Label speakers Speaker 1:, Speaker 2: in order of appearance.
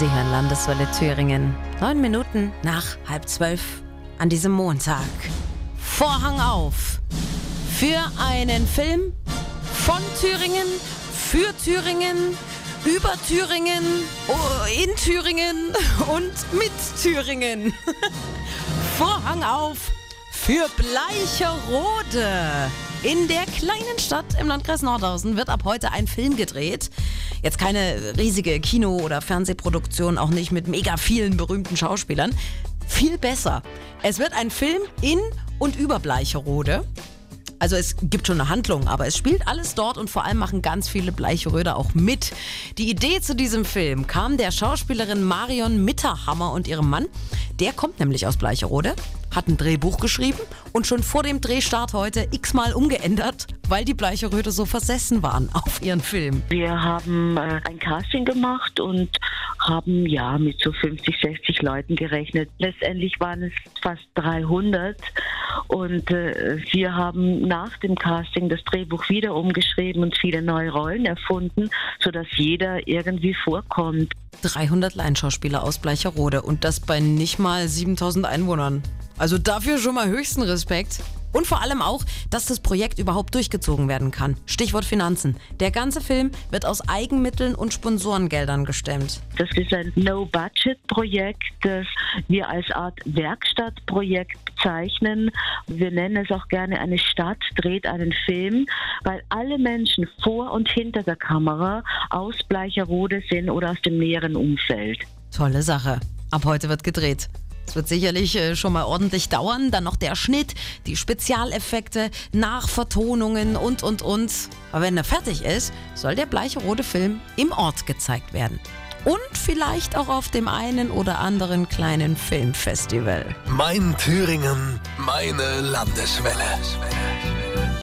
Speaker 1: Sie hören Landeswelle Thüringen. Neun Minuten nach halb zwölf an diesem Montag. Vorhang auf für einen Film von Thüringen, für Thüringen, über Thüringen, oh, in Thüringen und mit Thüringen. Vorhang auf für Bleicherode. In der kleinen Stadt im Landkreis Nordhausen wird ab heute ein Film gedreht. Jetzt keine riesige Kino- oder Fernsehproduktion, auch nicht mit mega vielen berühmten Schauspielern. Viel besser. Es wird ein Film in und über Bleicherode. Also es gibt schon eine Handlung, aber es spielt alles dort und vor allem machen ganz viele Bleicheröder auch mit. Die Idee zu diesem Film kam der Schauspielerin Marion Mitterhammer und ihrem Mann. Der kommt nämlich aus Bleicherode, hat ein Drehbuch geschrieben und schon vor dem Drehstart heute x-mal umgeändert, weil die Bleicheröde so versessen waren auf ihren Film.
Speaker 2: Wir haben äh, ein Casting gemacht und haben ja mit so 50, 60 Leuten gerechnet. Letztendlich waren es fast 300 und äh, wir haben nach dem Casting das Drehbuch wieder umgeschrieben und viele neue Rollen erfunden, sodass jeder irgendwie vorkommt.
Speaker 1: 300 Laienschauspieler aus Bleicherode und das bei nicht mal 7000 Einwohnern. Also dafür schon mal höchsten Respekt. Und vor allem auch, dass das Projekt überhaupt durchgezogen werden kann. Stichwort Finanzen. Der ganze Film wird aus Eigenmitteln und Sponsorengeldern gestemmt.
Speaker 2: Das ist ein No-Budget-Projekt, das wir als Art Werkstattprojekt bezeichnen. Wir nennen es auch gerne eine Stadt dreht einen Film, weil alle Menschen vor und hinter der Kamera aus Bleicherode sind oder aus dem näheren Umfeld.
Speaker 1: Tolle Sache. Ab heute wird gedreht. Es wird sicherlich äh, schon mal ordentlich dauern. Dann noch der Schnitt, die Spezialeffekte, Nachvertonungen und, und, und. Aber wenn er fertig ist, soll der bleiche-rote Film im Ort gezeigt werden. Und vielleicht auch auf dem einen oder anderen kleinen Filmfestival.
Speaker 3: Mein Thüringen, meine Landeswelle.